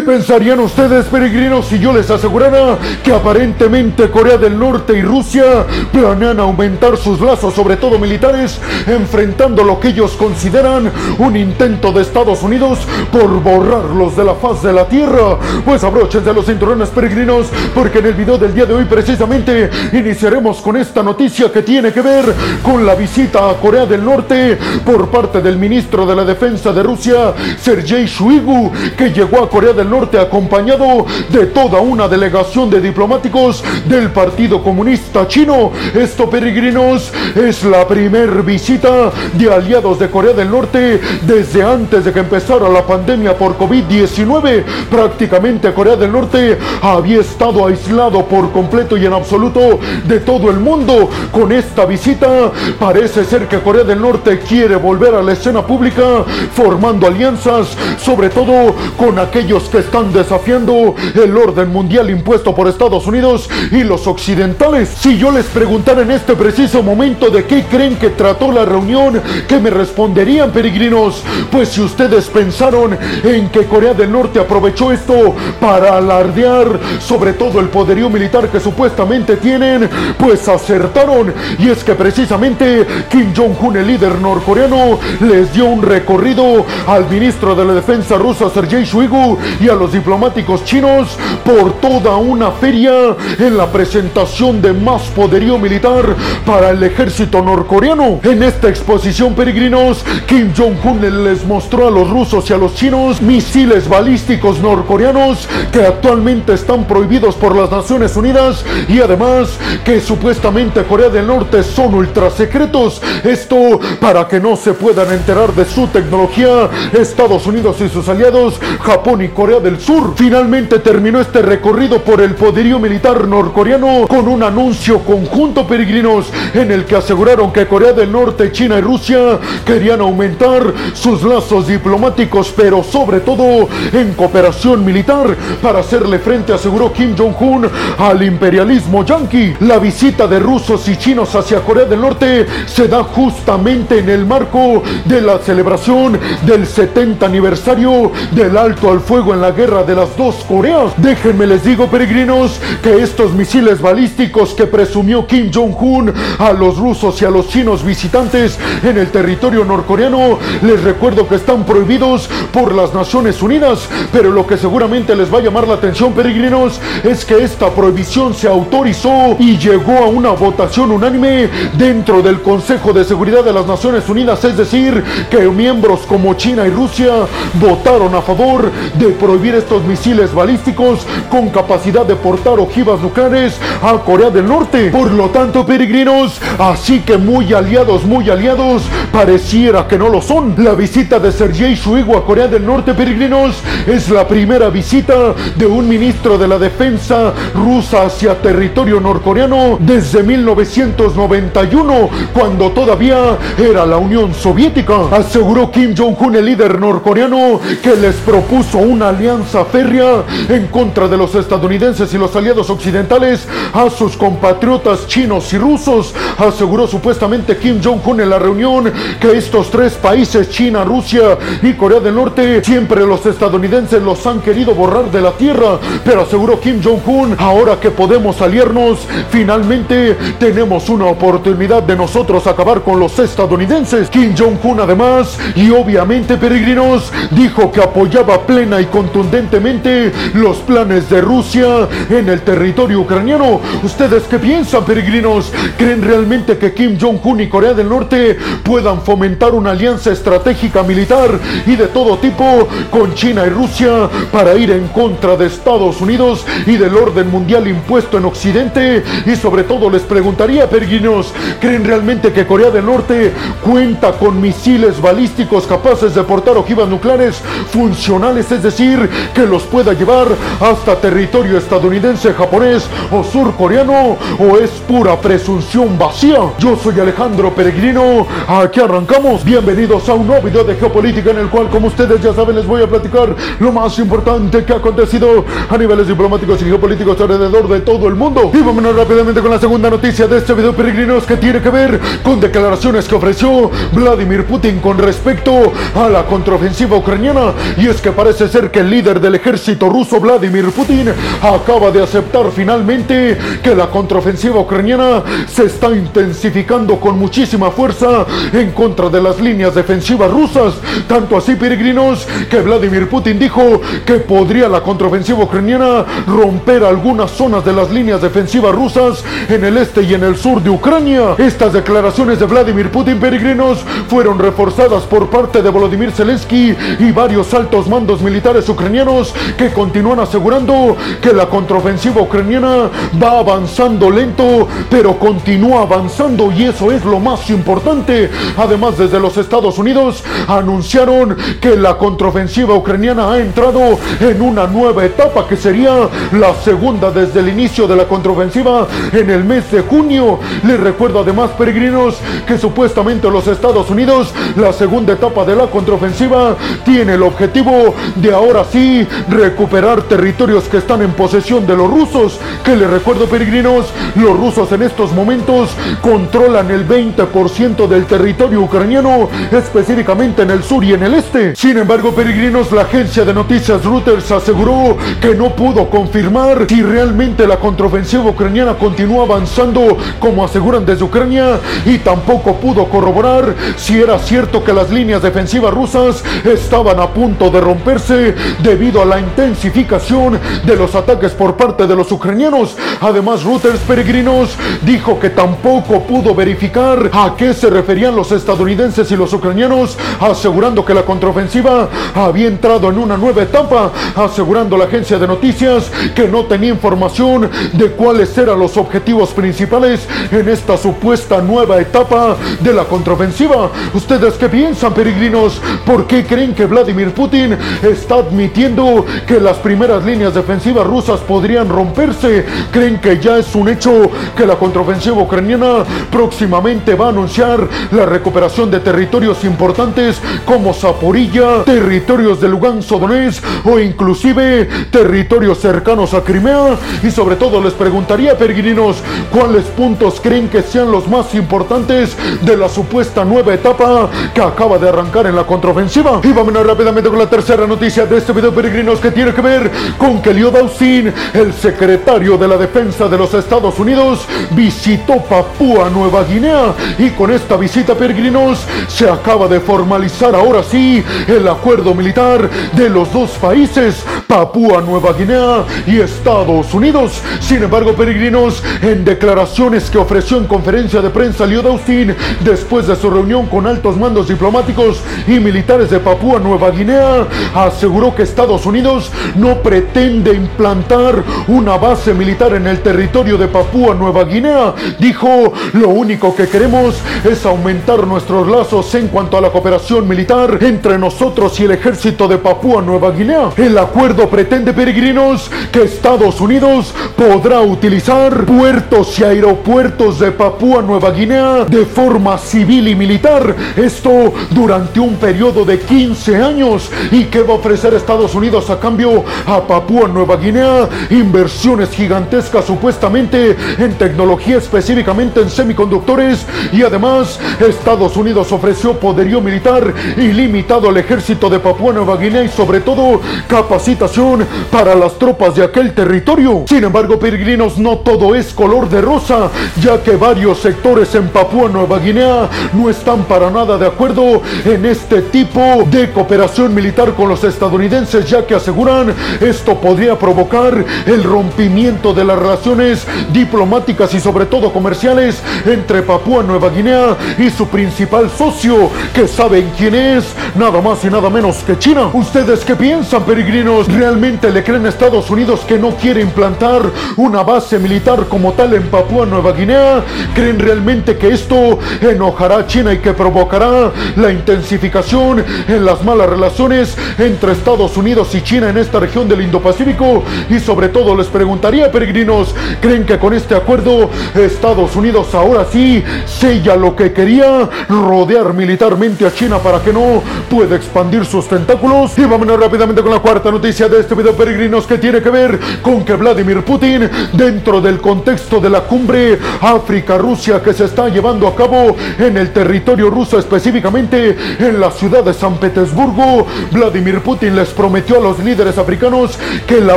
¿Qué pensarían ustedes, peregrinos, si yo les asegurara que aparentemente Corea del Norte y Rusia planean aumentar sus lazos, sobre todo militares, enfrentando lo que ellos consideran un intento de Estados Unidos por borrarlos de la faz de la Tierra? Pues abróchense los cinturones, peregrinos, porque en el video del día de hoy precisamente iniciaremos con esta noticia que tiene que ver con la visita a Corea del Norte por parte del ministro de la Defensa de Rusia, Sergei Shoigu, que llegó a Corea del Norte acompañado de toda una delegación de diplomáticos del Partido Comunista Chino. Esto, peregrinos, es la primer visita de aliados de Corea del Norte desde antes de que empezara la pandemia por COVID-19. Prácticamente Corea del Norte había estado aislado por completo y en absoluto de todo el mundo. Con esta visita parece ser que Corea del Norte quiere volver a la escena pública formando alianzas, sobre todo con aquellos que están desafiando el orden mundial impuesto por Estados Unidos y los occidentales. Si yo les preguntara en este preciso momento de qué creen que trató la reunión, ¿qué me responderían, peregrinos? Pues si ustedes pensaron en que Corea del Norte aprovechó esto para alardear sobre todo el poderío militar que supuestamente tienen, pues acertaron. Y es que precisamente Kim Jong-un, el líder norcoreano, les dio un recorrido al ministro de la defensa rusa Sergei Shoigu y a los diplomáticos chinos por toda una feria en la presentación de más poderío militar para el ejército norcoreano. En esta exposición, peregrinos, Kim Jong-un les mostró a los rusos y a los chinos misiles balísticos norcoreanos que actualmente están prohibidos por las Naciones Unidas y además que supuestamente Corea del Norte son ultra secretos. Esto para que no se puedan enterar de su tecnología Estados Unidos y sus aliados Japón y Corea del Sur. Finalmente terminó este recorrido por el poderío militar norcoreano con un anuncio conjunto peregrinos en el que aseguraron que Corea del Norte, China y Rusia querían aumentar sus lazos diplomáticos, pero sobre todo en cooperación militar para hacerle frente, aseguró Kim Jong-un, al imperialismo yanqui. La visita de rusos y chinos hacia Corea del Norte se da justamente en el marco de la celebración del 70 aniversario del alto al fuego en la guerra de las dos Coreas. Déjenme les digo, peregrinos, que estos misiles balísticos que presumió Kim Jong-un a los rusos y a los chinos visitantes en el territorio norcoreano, les recuerdo que están prohibidos por las Naciones Unidas, pero lo que seguramente les va a llamar la atención, peregrinos, es que esta prohibición se autorizó y llegó a una votación unánime dentro del Consejo de Seguridad de las Naciones Unidas, es decir, que miembros como China y Rusia votaron a favor de prohibir estos misiles balísticos con capacidad de portar ojivas nucleares a Corea del Norte. Por lo tanto, peregrinos, así que muy aliados, muy aliados, pareciera que no lo son. La visita de Sergei Shoigu a Corea del Norte, peregrinos, es la primera visita de un ministro de la defensa rusa hacia territorio norcoreano desde 1991, cuando todavía era la Unión Soviética. Aseguró Kim Jong-un, el líder norcoreano, que les propuso una alianza férrea en contra de los estadounidenses y los aliados occidentales a sus compatriotas chinos y rusos. Aseguró supuestamente Kim Jong-un en la reunión que estos tres países, China, Rusia y Corea del Norte, siempre los estadounidenses los han querido borrar de la tierra, pero aseguró Kim Jong-un, ahora que podemos aliarnos, finalmente tenemos una oportunidad de nosotros acabar con los estadounidenses. Kim Jong-un además, y obviamente peregrinos, dijo que apoyaba plena y contundentemente los planes de Rusia en el territorio ucraniano. ¿Ustedes qué piensan, peregrinos? ¿Creen realmente que Kim Jong-un y Corea del Norte puedan fomentar una alianza estratégica militar y de todo tipo con China y Rusia para ir en contra de Estados Unidos y del orden mundial impuesto en Occidente? Y sobre todo les preguntaría, peregrinos, ¿creen realmente que Corea del Norte cuenta con misiles balísticos capaces de portar ojivas nucleares funcionales, es decir, que los pueda llevar hasta territorio estadounidense, japonés o surcoreano? ¿O es pura presunción vacía? Yo soy Alejandro Peregrino, aquí arrancamos. Bienvenidos a un nuevo video de geopolítica en el cual, como ustedes ya saben, les voy a platicar lo más importante que ha acontecido a niveles diplomáticos y geopolíticos alrededor de todo el mundo. Y vámonos rápidamente con la segunda noticia de este video, peregrinos, que tiene que ver con declaraciones que ofreció Vladimir Putin con respecto a la contraofensiva ucraniana. Y es que parece ser que el líder del ejército ruso Vladimir Putin acaba de aceptar finalmente que la contraofensiva ucraniana se está intensificando con muchísima fuerza en contra de las líneas defensivas rusas. Tanto así, peregrinos, que Vladimir Putin dijo que podría la contraofensiva ucraniana romper algunas zonas de las líneas defensivas rusas en el este y en el sur de Ucrania. Estas declaraciones de Vladimir Putin, peregrinos, fueron reforzadas por parte de Volodymyr Zelensky y varios altos mandos militares ucranianos que continúan asegurando que la contraofensiva ucraniana va avanzando lento, pero continúa avanzando y eso es lo más importante. Además, desde los Estados Unidos anunciaron que la contraofensiva ucraniana ha entrado en una nueva etapa que sería la segunda desde el inicio de la contraofensiva en el mes de junio. Les recuerdo además, peregrinos, que supuestamente los Estados Unidos, la segunda etapa de la contraofensiva, tiene el objetivo de ahora sí recuperar territorios que están en posesión de los rusos. Que les recuerdo, peregrinos, los rusos en estos momentos controlan el 20% del territorio ucraniano, específicamente en el sur y en el este. Sin embargo, peregrinos, la agencia de noticias Reuters aseguró que no pudo confirmar si realmente la contraofensiva ucraniana continúa avanzando como aseguran desde Ucrania y tampoco pudo corroborar si era cierto que las líneas defensivas rusas estaban a punto de romperse debido a la intensificación de los ataques por parte de los ucranianos. Además, Reuters Peregrinos dijo que tampoco pudo verificar a qué se referían los estadounidenses y los ucranianos, asegurando que la contraofensiva había entrado en una nueva etapa, asegurando la agencia de noticias que no tenía información de cuáles eran los objetivos principales en esta supuesta nueva etapa de la contraofensiva. ¿Ustedes qué piensan, peregrinos? ¿Por qué creen que Vladimir Putin está admitiendo que las primeras líneas defensivas rusas podrían romperse? ¿Creen que ya es un hecho que la contraofensiva ucraniana próximamente va a anunciar la recuperación de territorios importantes como Zaporilla, territorios de Lugansk Donetsk o inclusive territorios cercanos a Crimea? Y sobre todo les preguntaría, peregrinos, ¿cuáles puntos creen que sean los más importantes de la supuesta nueva etapa que acaba de arrancar en la contraofensiva? Y vámonos rápidamente con la tercera noticia de este video, peregrinos, que tiene que ver con que Lloyd Austin, el secretario de la defensa de los Estados Unidos, visitó Papúa Nueva Guinea y con esta visita, peregrinos, se acaba de formalizar ahora sí el acuerdo militar de los dos países, Papúa Nueva Guinea y Estados Unidos. Sin embargo, peregrinos, en declaraciones que ofreció en conferencia de prensa Lloyd Austin después de su reunión con altos mandos diplomáticos y militares de Papúa Nueva Guinea, aseguró que Estados Unidos no pretende implantar una base militar en el territorio de Papúa Nueva Guinea. Dijo, lo único que queremos es aumentar nuestros lazos en cuanto a la cooperación militar entre nosotros y el ejército de Papúa Nueva Guinea. El acuerdo pretende, peregrinos, que Estados Unidos podrá utilizar puertos y aeropuertos de Papúa Nueva Guinea de forma civil y militar. Esto durante un periodo de 15 años. ¿Y qué va a ofrecer Estados Unidos a cambio a Papúa Nueva Guinea? Inversiones gigantescas supuestamente en tecnología, específicamente en semiconductores. Y además, Estados Unidos ofreció poderío militar ilimitado al ejército de Papúa Nueva Guinea y sobre todo capacitación para las tropas de aquel territorio. Sin embargo, peregrinos, no todo es color de rosa, ya que varios sectores en Papúa Nueva Guinea no están para nada de acuerdo en este tipo de cooperación militar con los estadounidenses, ya que aseguran esto podría provocar el rompimiento de las relaciones diplomáticas y sobre todo comerciales entre Papúa Nueva Guinea y su principal socio, que saben quién es, nada más y nada menos que China. ¿Ustedes qué piensan, peregrinos? ¿Realmente le creen a Estados Unidos que no quiere implantar una base militar como tal en Papúa Nueva Guinea? ¿Creen realmente que esto enojará a China y que provocará la intensificación en las malas relaciones entre Estados Unidos y China en esta región del Indo-Pacífico? Y sobre todo les preguntaría, peregrinos, ¿creen que con este acuerdo Estados Unidos ahora sí sella lo que quería, rodear militarmente a China para que no pueda expandir sus tentáculos? Y vámonos rápidamente con la cuarta noticia de este video, peregrinos, que tiene que ver con que Vladimir Putin, dentro del contexto de la cumbre África-Rusia que se está llevando a cabo en el territorio ruso, específicamente en la ciudad de San Petersburgo, Vladimir Putin les prometió a los líderes africanos que la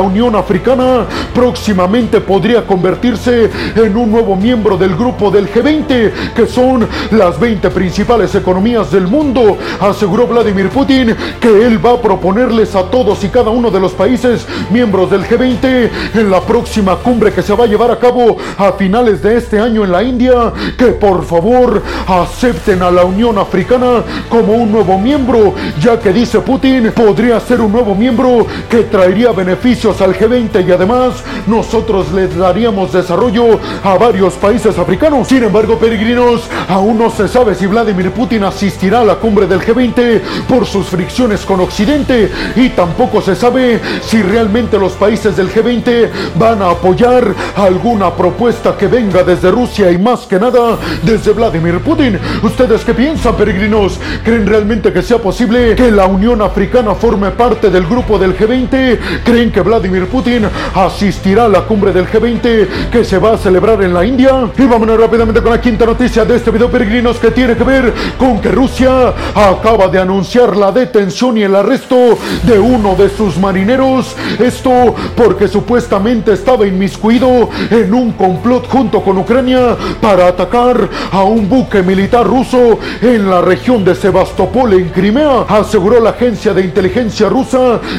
Unión Africana próximamente podría convertirse en un nuevo miembro del grupo del G20, que son las 20 principales economías del mundo. Aseguró Vladimir Putin que él va a proponerles a todos y cada uno de los países miembros del G20 en la próxima cumbre que se va a llevar a cabo a finales de este año en la India, que por favor acepten a la Unión Africana como un nuevo miembro, ya que dice Putin podría ser un nuevo miembro que traería beneficios al G20 y además nosotros le daríamos desarrollo a varios países africanos. Sin embargo, peregrinos, aún no se sabe si Vladimir Putin asistirá a la cumbre del G20 por sus fricciones con Occidente y tampoco se sabe si realmente los países del G20 van a apoyar alguna propuesta que venga desde Rusia y más que nada desde Vladimir Putin. ¿Ustedes qué piensan, peregrinos? ¿Creen realmente que sea posible que la Unión Africana forme parte del grupo del G20? ¿Creen que Vladimir Putin asistirá a la cumbre del G20 que se va a celebrar en la India? Y vámonos rápidamente con la quinta noticia de este video, peregrinos, que tiene que ver con que Rusia acaba de anunciar la detención y el arresto de uno de sus marineros. Esto porque supuestamente estaba inmiscuido en un complot junto con Ucrania para atacar a un buque militar ruso en la región de Sebastopol en Crimea. Aseguró la agencia de inteligencia rusa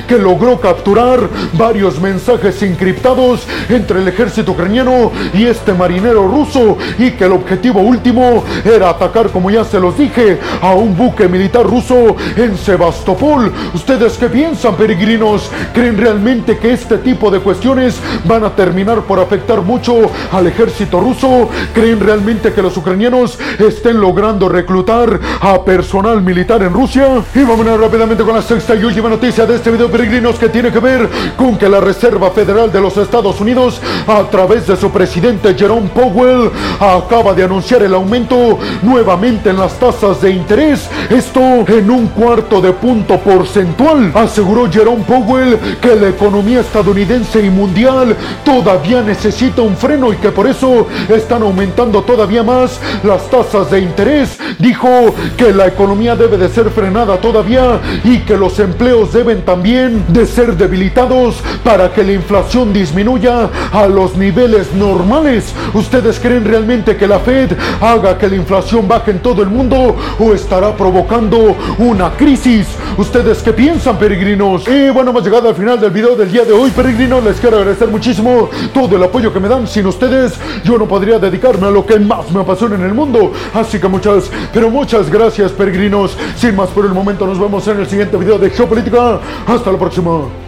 que logró capturar varios mensajes encriptados entre el ejército ucraniano y este marinero ruso y que el objetivo último era atacar, como ya se los dije, a un buque militar ruso en Sebastopol. ¿Ustedes qué piensan, peregrinos? ¿Creen realmente que este tipo de cuestiones van a terminar por afectar mucho al ejército ruso? ¿Creen realmente que los ucranianos estén logrando reclutar a personal militar en Rusia? Y vámonos rápidamente con la sexta y última noticia de este video, peregrinos, que tiene que ver con que la Reserva Federal de los Estados Unidos, a través de su presidente Jerome Powell, acaba de anunciar el aumento nuevamente en las tasas de interés. Esto en un cuarto de punto porcentual. Aseguró Jerome Powell que la economía estadounidense y mundial todavía necesita un freno y que por eso están aumentando todavía más las tasas de interés. Dijo que la economía debe de ser frenada todavía y que los empleos deben también de ser debilitados para que la inflación disminuya a los niveles normales. ¿Ustedes creen realmente que la Fed haga que la inflación baje en todo el mundo o estará provocando una crisis? ¿Ustedes qué piensan, peregrinos? Y bueno, hemos llegado al final del video del día de hoy, peregrinos. Les quiero agradecer muchísimo todo el apoyo que me dan. Sin ustedes, yo no podría dedicarme a lo que más me apasiona en el mundo. Así que muchas, pero muchas gracias, peregrinos. Sin más por el momento, nos vemos en el siguiente video de Geopolítica. Hasta la próxima.